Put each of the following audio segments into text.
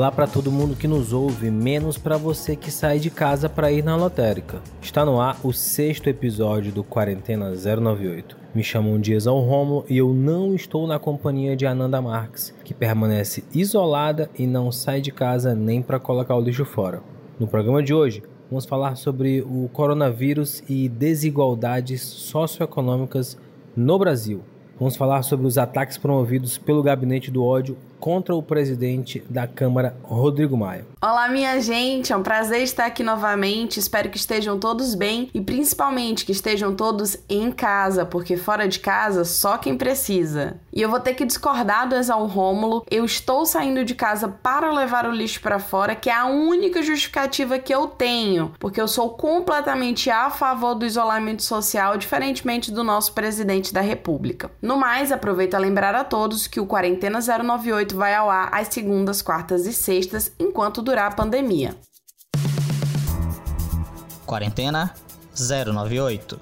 Olá para todo mundo que nos ouve, menos para você que sai de casa para ir na lotérica. Está no ar o sexto episódio do Quarentena 098. Me chamam Dias ao Romulo e eu não estou na companhia de Ananda Marques, que permanece isolada e não sai de casa nem para colocar o lixo fora. No programa de hoje, vamos falar sobre o coronavírus e desigualdades socioeconômicas no Brasil. Vamos falar sobre os ataques promovidos pelo gabinete do ódio contra o presidente da Câmara, Rodrigo Maia. Olá, minha gente, é um prazer estar aqui novamente. Espero que estejam todos bem e principalmente que estejam todos em casa, porque fora de casa só quem precisa. E eu vou ter que discordar do Exal Rômulo. Eu estou saindo de casa para levar o lixo para fora, que é a única justificativa que eu tenho, porque eu sou completamente a favor do isolamento social, diferentemente do nosso presidente da República. No mais, aproveito a lembrar a todos que o Quarentena 098 vai ao ar às segundas, quartas e sextas, enquanto durar a pandemia. Quarentena 098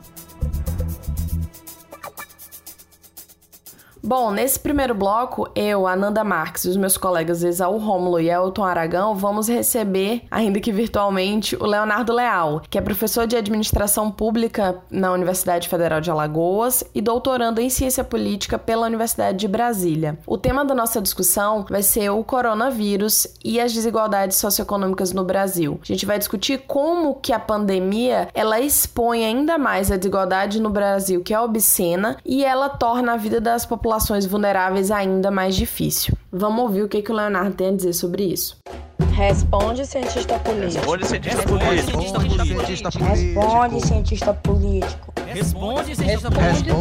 Bom, nesse primeiro bloco, eu, Ananda Marques e os meus colegas Exaú Rômulo e Elton Aragão vamos receber, ainda que virtualmente, o Leonardo Leal, que é professor de administração pública na Universidade Federal de Alagoas e doutorando em ciência política pela Universidade de Brasília. O tema da nossa discussão vai ser o coronavírus e as desigualdades socioeconômicas no Brasil. A gente vai discutir como que a pandemia ela expõe ainda mais a desigualdade no Brasil, que é obscena, e ela torna a vida das populações populações vulneráveis ainda mais difícil. Vamos ouvir o que, que o Leonardo tem a dizer sobre isso. Responde, cientista político. Responde, cientista político. Responde, cientista político. Responde, cientista político.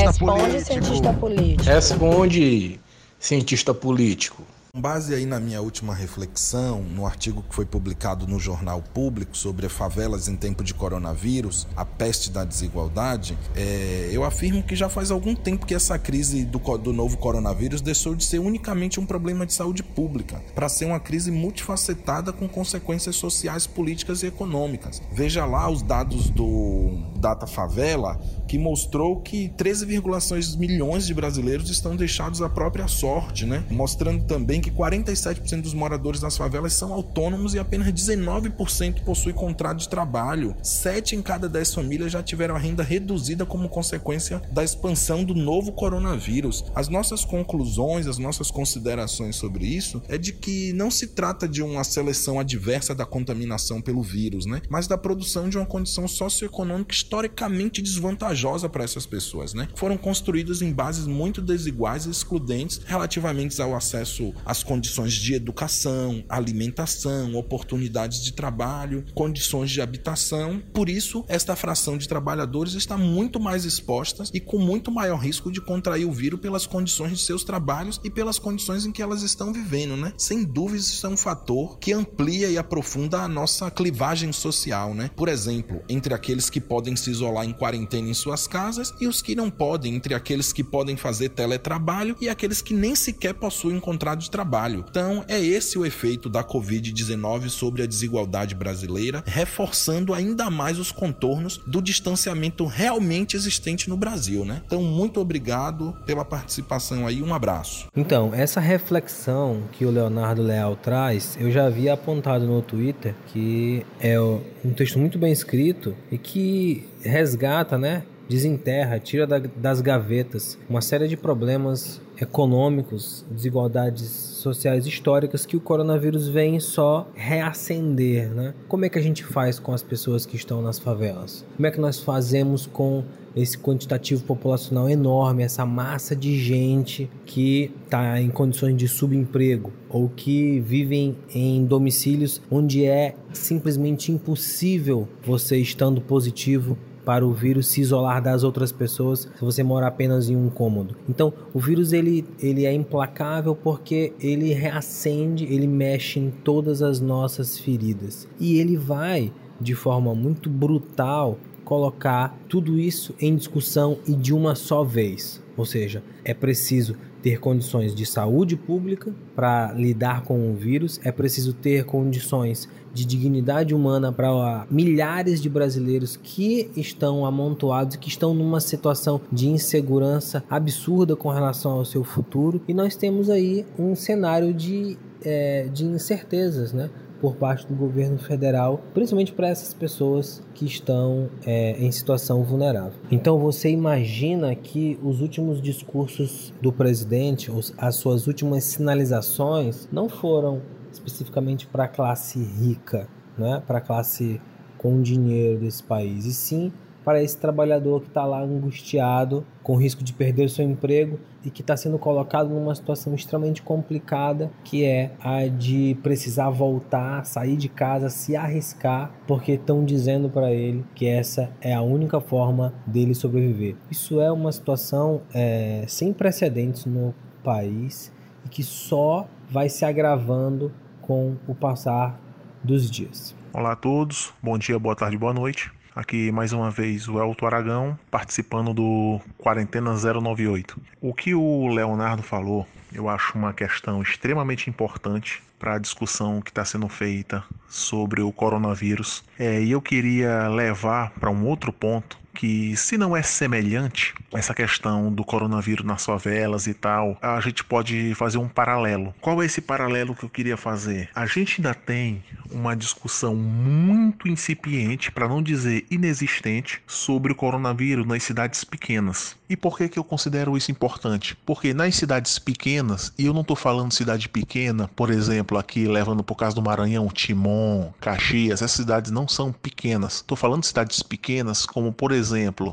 Responde, cientista político. Responde, cientista político. Com base aí na minha última reflexão, no artigo que foi publicado no Jornal Público sobre favelas em tempo de coronavírus, a peste da desigualdade, é, eu afirmo que já faz algum tempo que essa crise do, do novo coronavírus deixou de ser unicamente um problema de saúde pública, para ser uma crise multifacetada com consequências sociais, políticas e econômicas. Veja lá os dados do Data Favela, que mostrou que 13,6 milhões de brasileiros estão deixados à própria sorte, né? Mostrando também que 47% dos moradores das favelas são autônomos e apenas 19% possuem contrato de trabalho. 7 em cada 10 famílias já tiveram a renda reduzida como consequência da expansão do novo coronavírus. As nossas conclusões, as nossas considerações sobre isso é de que não se trata de uma seleção adversa da contaminação pelo vírus, né? Mas da produção de uma condição socioeconômica historicamente desvantajosa para essas pessoas, né? Foram construídas em bases muito desiguais e excludentes relativamente ao acesso as condições de educação, alimentação, oportunidades de trabalho, condições de habitação. Por isso, esta fração de trabalhadores está muito mais exposta e com muito maior risco de contrair o vírus pelas condições de seus trabalhos e pelas condições em que elas estão vivendo, né? Sem dúvida, isso é um fator que amplia e aprofunda a nossa clivagem social, né? Por exemplo, entre aqueles que podem se isolar em quarentena em suas casas e os que não podem, entre aqueles que podem fazer teletrabalho e aqueles que nem sequer possuem contrato de trabalho trabalho. Então, é esse o efeito da Covid-19 sobre a desigualdade brasileira, reforçando ainda mais os contornos do distanciamento realmente existente no Brasil, né? Então, muito obrigado pela participação aí, um abraço. Então, essa reflexão que o Leonardo Leal traz, eu já havia apontado no Twitter, que é um texto muito bem escrito e que resgata, né, desenterra, tira das gavetas uma série de problemas econômicos, desigualdades sociais históricas que o coronavírus vem só reacender, né? Como é que a gente faz com as pessoas que estão nas favelas? Como é que nós fazemos com esse quantitativo populacional enorme, essa massa de gente que está em condições de subemprego ou que vivem em domicílios onde é simplesmente impossível você estando positivo para o vírus se isolar das outras pessoas se você mora apenas em um cômodo. Então, o vírus ele, ele é implacável porque ele reacende, ele mexe em todas as nossas feridas e ele vai de forma muito brutal colocar tudo isso em discussão e de uma só vez. Ou seja, é preciso ter condições de saúde pública para lidar com o vírus, é preciso ter condições de dignidade humana para milhares de brasileiros que estão amontoados, que estão numa situação de insegurança absurda com relação ao seu futuro. E nós temos aí um cenário de, é, de incertezas, né? Por parte do governo federal, principalmente para essas pessoas que estão é, em situação vulnerável. Então você imagina que os últimos discursos do presidente, as suas últimas sinalizações, não foram especificamente para a classe rica, né? para a classe com dinheiro desse país, e sim para esse trabalhador que está lá angustiado, com risco de perder o seu emprego e que está sendo colocado numa situação extremamente complicada, que é a de precisar voltar, sair de casa, se arriscar, porque estão dizendo para ele que essa é a única forma dele sobreviver. Isso é uma situação é, sem precedentes no país e que só vai se agravando com o passar dos dias. Olá a todos, bom dia, boa tarde, boa noite. Aqui mais uma vez o Elton Aragão participando do Quarentena 098. O que o Leonardo falou, eu acho uma questão extremamente importante para a discussão que está sendo feita sobre o coronavírus. É, e eu queria levar para um outro ponto que, se não é semelhante, essa questão do coronavírus nas favelas e tal, a gente pode fazer um paralelo. Qual é esse paralelo que eu queria fazer? A gente ainda tem uma discussão muito incipiente, para não dizer inexistente, sobre o coronavírus nas cidades pequenas. E por que, que eu considero isso importante? Porque nas cidades pequenas, e eu não estou falando cidade pequena, por exemplo, aqui levando por causa do Maranhão, Timon, Caxias, essas cidades não são pequenas. Estou falando de cidades pequenas, como por exemplo,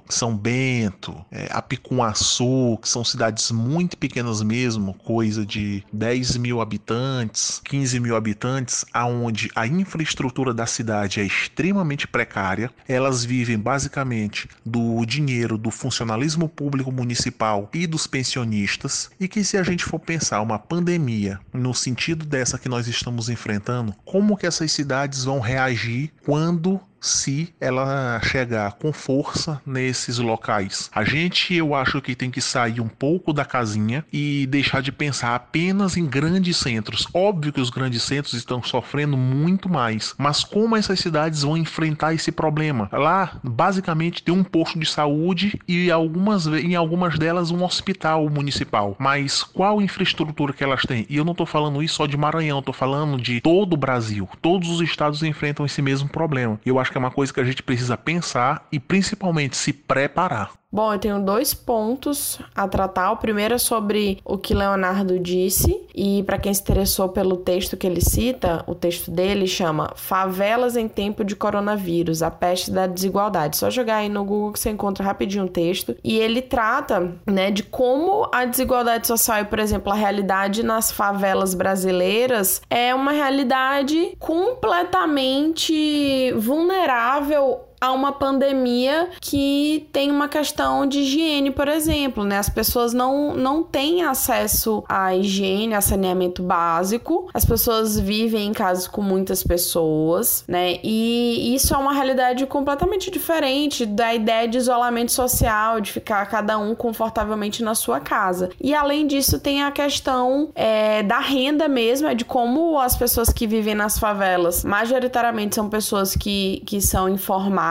São Bento, é, Apicunhaçu, que são cidades muito pequenas mesmo, coisa de 10 mil habitantes, 15 mil habitantes, aonde a infraestrutura da cidade é extremamente precária. Elas vivem basicamente do dinheiro do funcionalismo público municipal e dos pensionistas, e que se a gente for pensar uma pandemia no sentido dessa que nós estamos enfrentando, como que essas cidades vão reagir quando se ela chegar com força nesses locais. A gente, eu acho que tem que sair um pouco da casinha e deixar de pensar apenas em grandes centros. Óbvio que os grandes centros estão sofrendo muito mais, mas como essas cidades vão enfrentar esse problema? Lá, basicamente, tem um posto de saúde e algumas, em algumas delas um hospital municipal. Mas qual infraestrutura que elas têm? E eu não estou falando isso só de Maranhão, estou falando de todo o Brasil. Todos os estados enfrentam esse mesmo problema. Eu acho acho que é uma coisa que a gente precisa pensar e principalmente se preparar. Bom, eu tenho dois pontos a tratar. O primeiro é sobre o que Leonardo disse, e para quem se interessou pelo texto que ele cita, o texto dele chama Favelas em Tempo de Coronavírus, a Peste da Desigualdade. Só jogar aí no Google que você encontra rapidinho o texto. E ele trata né, de como a desigualdade social e, por exemplo, a realidade nas favelas brasileiras é uma realidade completamente vulnerável a uma pandemia que tem uma questão de higiene, por exemplo, né? As pessoas não, não têm acesso à higiene, a saneamento básico, as pessoas vivem em casas com muitas pessoas, né? E isso é uma realidade completamente diferente da ideia de isolamento social, de ficar cada um confortavelmente na sua casa. E além disso, tem a questão é, da renda mesmo, é de como as pessoas que vivem nas favelas, majoritariamente são pessoas que, que são informadas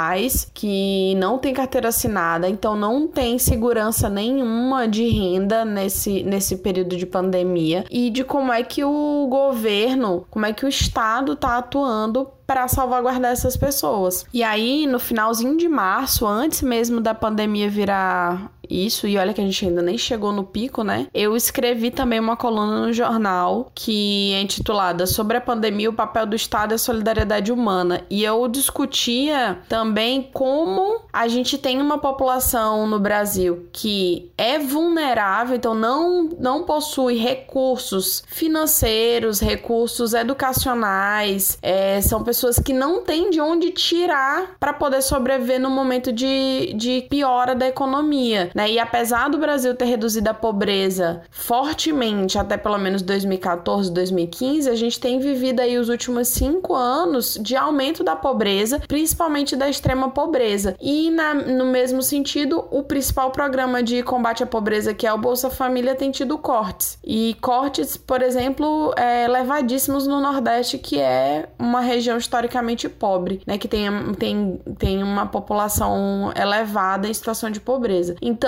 que não tem carteira assinada, então não tem segurança nenhuma de renda nesse, nesse período de pandemia e de como é que o governo, como é que o Estado está atuando para salvaguardar essas pessoas. E aí, no finalzinho de março, antes mesmo da pandemia virar isso, e olha que a gente ainda nem chegou no pico, né? Eu escrevi também uma coluna no jornal que é intitulada Sobre a pandemia, o papel do Estado e a solidariedade humana. E eu discutia também como a gente tem uma população no Brasil que é vulnerável, então não, não possui recursos financeiros, recursos educacionais, é, são pessoas que não têm de onde tirar para poder sobreviver no momento de, de piora da economia, né? E apesar do Brasil ter reduzido a pobreza fortemente até pelo menos 2014, 2015, a gente tem vivido aí os últimos cinco anos de aumento da pobreza, principalmente da extrema pobreza. E na, no mesmo sentido, o principal programa de combate à pobreza, que é o Bolsa Família, tem tido cortes. E cortes, por exemplo, é, levadíssimos no Nordeste, que é uma região historicamente pobre, né? Que tem, tem, tem uma população elevada em situação de pobreza. Então,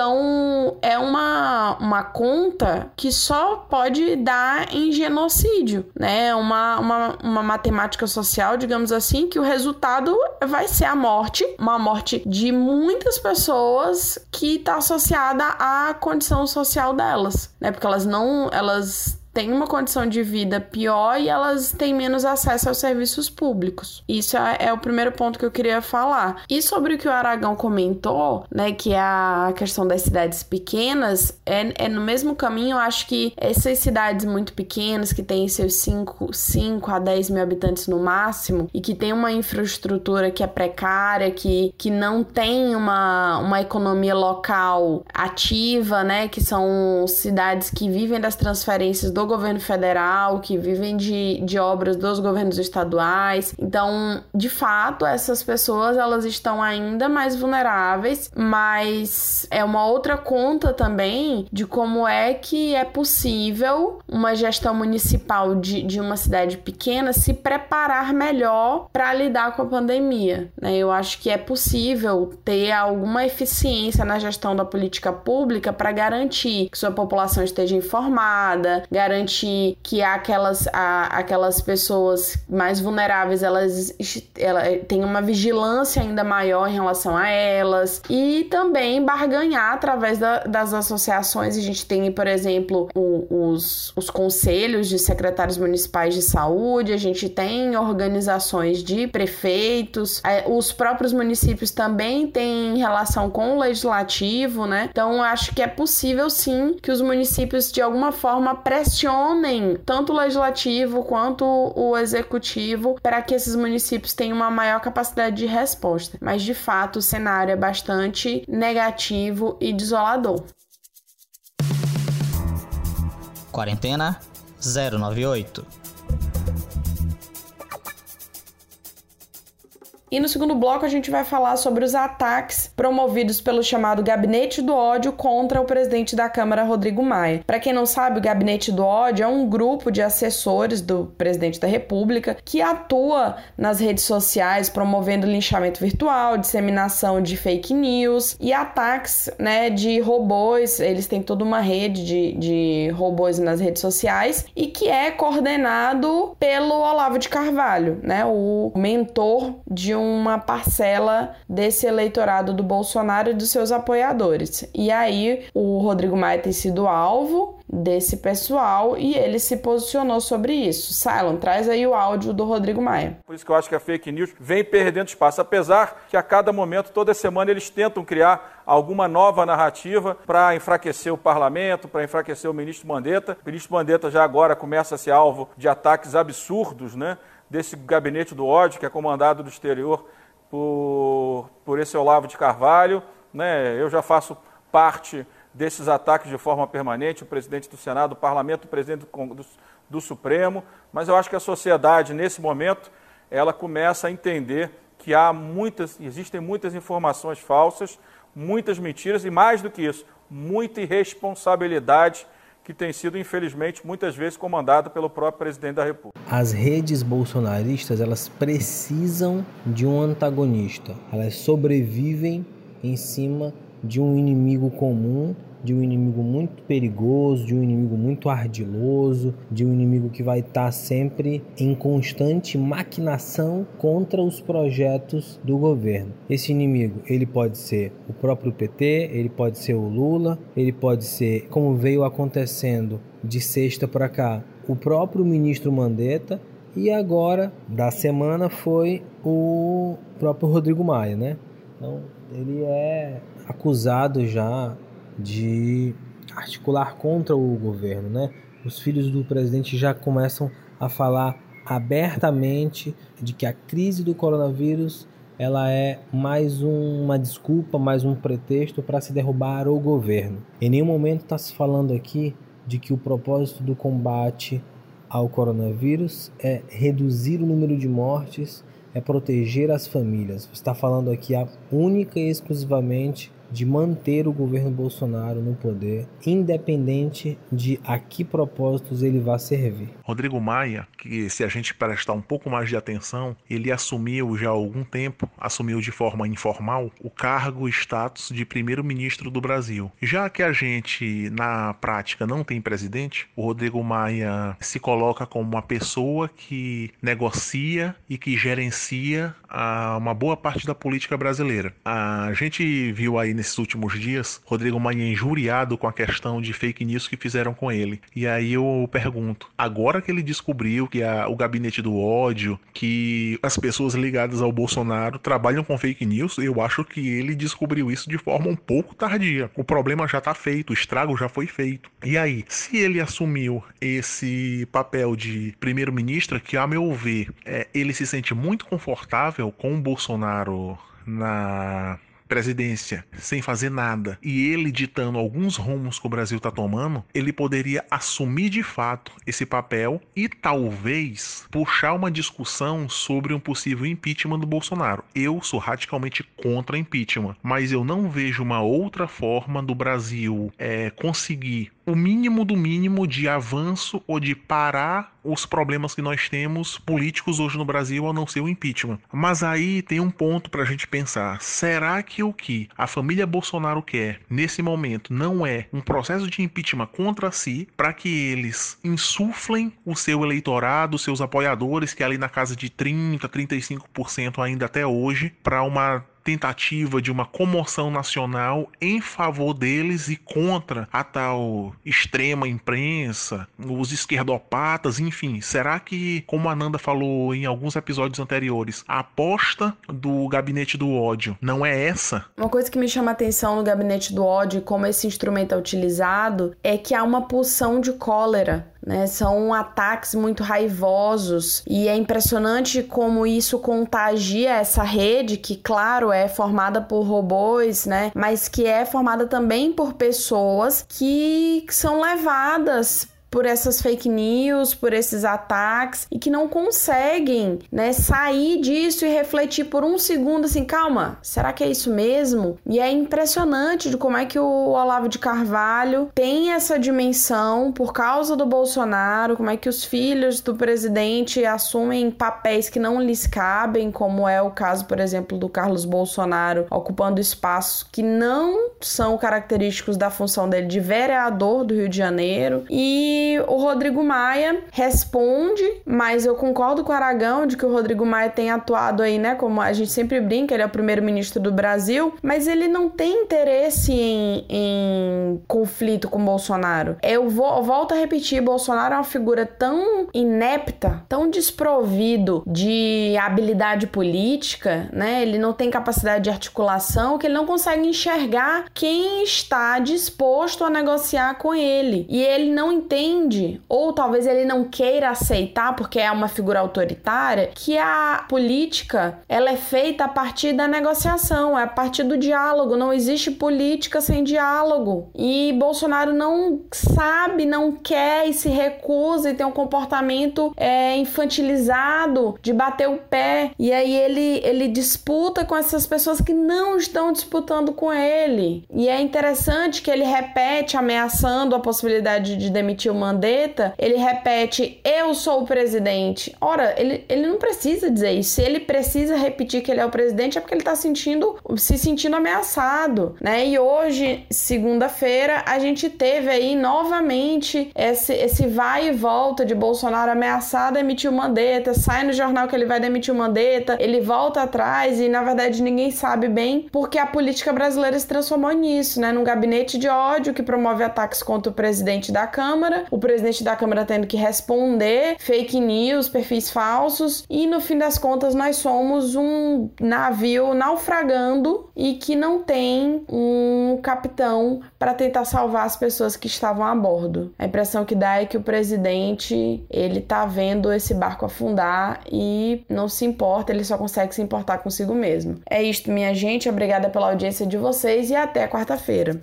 é uma, uma conta que só pode dar em genocídio, né? Uma, uma, uma matemática social, digamos assim, que o resultado vai ser a morte, uma morte de muitas pessoas que está associada à condição social delas, né? Porque elas não, elas têm uma condição de vida pior e elas têm menos acesso aos serviços públicos. Isso é, é, o primeiro ponto que eu queria falar. E sobre o que o Aragão comentou, né, que é a questão das cidades pequenas, é, é no mesmo caminho, eu acho que essas cidades muito pequenas, que têm seus 5, 5 a 10 mil habitantes no máximo, e que tem uma infraestrutura que é precária, que, que não tem uma, uma economia local ativa, né, que são cidades que vivem das transferências do do governo federal, que vivem de, de obras dos governos estaduais. Então, de fato, essas pessoas elas estão ainda mais vulneráveis, mas é uma outra conta também de como é que é possível uma gestão municipal de, de uma cidade pequena se preparar melhor para lidar com a pandemia. Né? Eu acho que é possível ter alguma eficiência na gestão da política pública para garantir que sua população esteja informada, garantir que aquelas, a, aquelas pessoas mais vulneráveis elas, ela, tenham uma vigilância ainda maior em relação a elas e também barganhar através da, das associações. A gente tem, por exemplo, o, os, os conselhos de secretários municipais de saúde, a gente tem organizações de prefeitos, é, os próprios municípios também têm relação com o legislativo, né? Então, acho que é possível sim que os municípios de alguma forma pressionem tanto o legislativo quanto o executivo para que esses municípios tenham uma maior capacidade de resposta. Mas de fato, o cenário é bastante negativo e desolador. Quarentena 098 E no segundo bloco a gente vai falar sobre os ataques promovidos pelo chamado Gabinete do Ódio contra o presidente da Câmara, Rodrigo Maia. Para quem não sabe, o Gabinete do Ódio é um grupo de assessores do presidente da República que atua nas redes sociais promovendo linchamento virtual, disseminação de fake news e ataques né, de robôs. Eles têm toda uma rede de, de robôs nas redes sociais e que é coordenado pelo Olavo de Carvalho, né, o mentor de uma parcela desse eleitorado do Bolsonaro e dos seus apoiadores. E aí o Rodrigo Maia tem sido alvo desse pessoal e ele se posicionou sobre isso. Silon, traz aí o áudio do Rodrigo Maia. Por isso que eu acho que a fake news vem perdendo espaço, apesar que a cada momento, toda semana, eles tentam criar alguma nova narrativa para enfraquecer o parlamento, para enfraquecer o ministro Mandetta. O ministro Mandetta já agora começa a ser alvo de ataques absurdos, né? Desse gabinete do ódio, que é comandado do exterior por, por esse Olavo de Carvalho. Né? Eu já faço parte desses ataques de forma permanente, o presidente do Senado, o parlamento, o presidente do, do, do Supremo, mas eu acho que a sociedade, nesse momento, ela começa a entender que há muitas, existem muitas informações falsas, muitas mentiras e, mais do que isso, muita irresponsabilidade que tem sido, infelizmente, muitas vezes comandada pelo próprio presidente da República. As redes bolsonaristas, elas precisam de um antagonista. Elas sobrevivem em cima de um inimigo comum de um inimigo muito perigoso, de um inimigo muito ardiloso, de um inimigo que vai estar sempre em constante maquinação contra os projetos do governo. Esse inimigo, ele pode ser o próprio PT, ele pode ser o Lula, ele pode ser, como veio acontecendo de sexta para cá, o próprio ministro Mandetta e agora da semana foi o próprio Rodrigo Maia, né? Então, ele é acusado já de articular contra o governo, né? Os filhos do presidente já começam a falar abertamente de que a crise do coronavírus ela é mais uma desculpa, mais um pretexto para se derrubar o governo. Em nenhum momento está se falando aqui de que o propósito do combate ao coronavírus é reduzir o número de mortes, é proteger as famílias. Está falando aqui única e exclusivamente de manter o governo Bolsonaro no poder, independente de a que propósitos ele vá servir. Rodrigo Maia, que se a gente prestar um pouco mais de atenção, ele assumiu já há algum tempo, assumiu de forma informal, o cargo e status de primeiro-ministro do Brasil. Já que a gente, na prática, não tem presidente, o Rodrigo Maia se coloca como uma pessoa que negocia e que gerencia uma boa parte da política brasileira. A gente viu aí nesses últimos dias, Rodrigo Maia injuriado com a questão de fake news que fizeram com ele. E aí eu pergunto, agora que ele descobriu que a, o gabinete do ódio, que as pessoas ligadas ao Bolsonaro trabalham com fake news, eu acho que ele descobriu isso de forma um pouco tardia. O problema já está feito, o estrago já foi feito. E aí, se ele assumiu esse papel de primeiro-ministro, que a meu ver, é, ele se sente muito confortável com o Bolsonaro na presidência sem fazer nada e ele ditando alguns rumos que o Brasil está tomando, ele poderia assumir de fato esse papel e talvez puxar uma discussão sobre um possível impeachment do Bolsonaro. Eu sou radicalmente contra impeachment, mas eu não vejo uma outra forma do Brasil é, conseguir o mínimo do mínimo de avanço ou de parar os problemas que nós temos políticos hoje no Brasil, a não ser o impeachment. Mas aí tem um ponto para a gente pensar: será que o que a família Bolsonaro quer nesse momento não é um processo de impeachment contra si para que eles insuflem o seu eleitorado, seus apoiadores, que é ali na casa de 30, 35% ainda até hoje, para uma tentativa de uma comoção nacional em favor deles e contra a tal extrema imprensa, os esquerdopatas, enfim. Será que, como a Nanda falou em alguns episódios anteriores, a aposta do gabinete do ódio não é essa? Uma coisa que me chama a atenção no gabinete do ódio, como esse instrumento é utilizado, é que há uma pulsão de cólera né? São ataques muito raivosos e é impressionante como isso contagia essa rede que, claro, é formada por robôs, né? Mas que é formada também por pessoas que são levadas por essas fake news, por esses ataques e que não conseguem, né, sair disso e refletir por um segundo assim, calma, será que é isso mesmo? E é impressionante de como é que o Olavo de Carvalho tem essa dimensão por causa do Bolsonaro, como é que os filhos do presidente assumem papéis que não lhes cabem, como é o caso, por exemplo, do Carlos Bolsonaro ocupando espaços que não são característicos da função dele de vereador do Rio de Janeiro e o Rodrigo Maia responde, mas eu concordo com o Aragão de que o Rodrigo Maia tem atuado aí, né? Como a gente sempre brinca, ele é o primeiro-ministro do Brasil, mas ele não tem interesse em, em conflito com Bolsonaro. Eu, vou, eu volto a repetir: Bolsonaro é uma figura tão inepta, tão desprovido de habilidade política, né? Ele não tem capacidade de articulação que ele não consegue enxergar quem está disposto a negociar com ele. E ele não entende entende, ou talvez ele não queira aceitar porque é uma figura autoritária, que a política ela é feita a partir da negociação, é a partir do diálogo. Não existe política sem diálogo. E Bolsonaro não sabe, não quer e se recusa e tem um comportamento é, infantilizado de bater o pé. E aí ele, ele disputa com essas pessoas que não estão disputando com ele. E é interessante que ele repete ameaçando a possibilidade de demitir o Mandetta, ele repete: Eu sou o presidente. Ora, ele, ele não precisa dizer isso. Se ele precisa repetir que ele é o presidente, é porque ele está sentindo, se sentindo ameaçado, né? E hoje, segunda-feira, a gente teve aí novamente esse, esse vai e volta de Bolsonaro ameaçado emitir o Mandetta, sai no jornal que ele vai demitir o Mandetta, ele volta atrás e na verdade ninguém sabe bem porque a política brasileira se transformou nisso, né? Num gabinete de ódio que promove ataques contra o presidente da Câmara, o presidente da Câmara tendo que responder fake news, perfis falsos, e no fim das contas nós somos um navio naufragando e que não tem um capitão para tentar salvar as pessoas que estavam a bordo. A impressão que dá é que o presidente, ele tá vendo esse barco afundar e não se importa, ele só consegue se importar consigo mesmo. É isto, minha gente, obrigada pela audiência de vocês e até quarta-feira.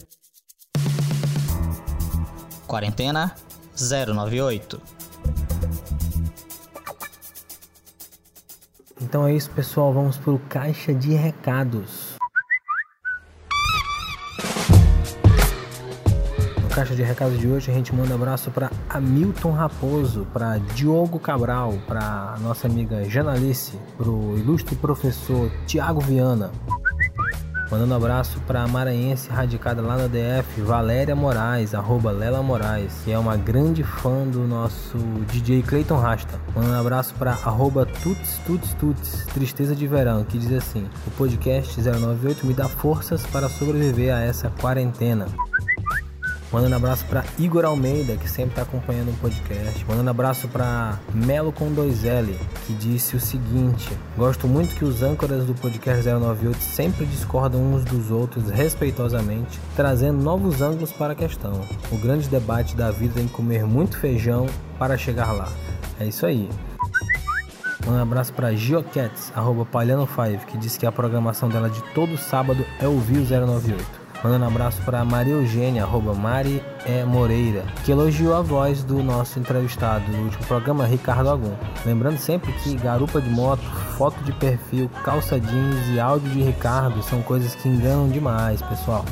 Quarentena 098. Então é isso, pessoal. Vamos para o caixa de recados. No caixa de recados de hoje a gente manda um abraço para Hamilton Raposo, para Diogo Cabral, para nossa amiga Janalice, para o ilustre professor Tiago Viana, Mandando um abraço para a maranhense radicada lá na DF, Valéria Moraes, arroba Lela Moraes, que é uma grande fã do nosso DJ Clayton Rasta. Mandando um abraço para arroba Tuts Tuts Tuts, Tristeza de Verão, que diz assim: O podcast 098 me dá forças para sobreviver a essa quarentena. Mandando abraço para Igor Almeida, que sempre está acompanhando o podcast. Mandando abraço para Melo com 2L, que disse o seguinte: Gosto muito que os âncoras do podcast 098 sempre discordam uns dos outros respeitosamente, trazendo novos ângulos para a questão. O grande debate da vida tem que comer muito feijão para chegar lá. É isso aí. Um abraço para Geocats, arroba Palhano5, que disse que a programação dela de todo sábado é ouvir o 098. Mandando um abraço para Maria Eugênia, arroba Mari Moreira, que elogiou a voz do nosso entrevistado no último programa, Ricardo Agum. Lembrando sempre que garupa de moto, foto de perfil, calça jeans e áudio de Ricardo são coisas que enganam demais, pessoal.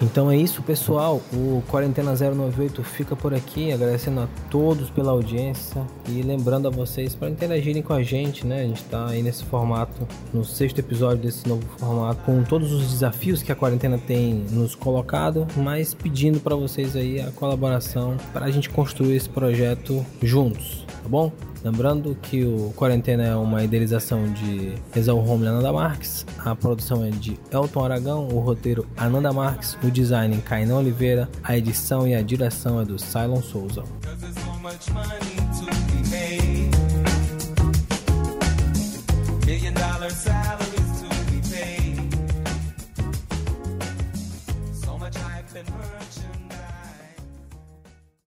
Então isso, pessoal. O Quarentena 098 fica por aqui, agradecendo a todos pela audiência e lembrando a vocês para interagirem com a gente, né? A gente está aí nesse formato, no sexto episódio desse novo formato, com todos os desafios que a quarentena tem nos colocado, mas pedindo para vocês aí a colaboração para a gente construir esse projeto juntos, tá bom? Lembrando que o Quarentena é uma idealização de Exal Home Ananda Marques, a produção é de Elton Aragão, o roteiro Ananda Marques, o design Kainan Oliveira, a edição e a direção é do Cylon Souza.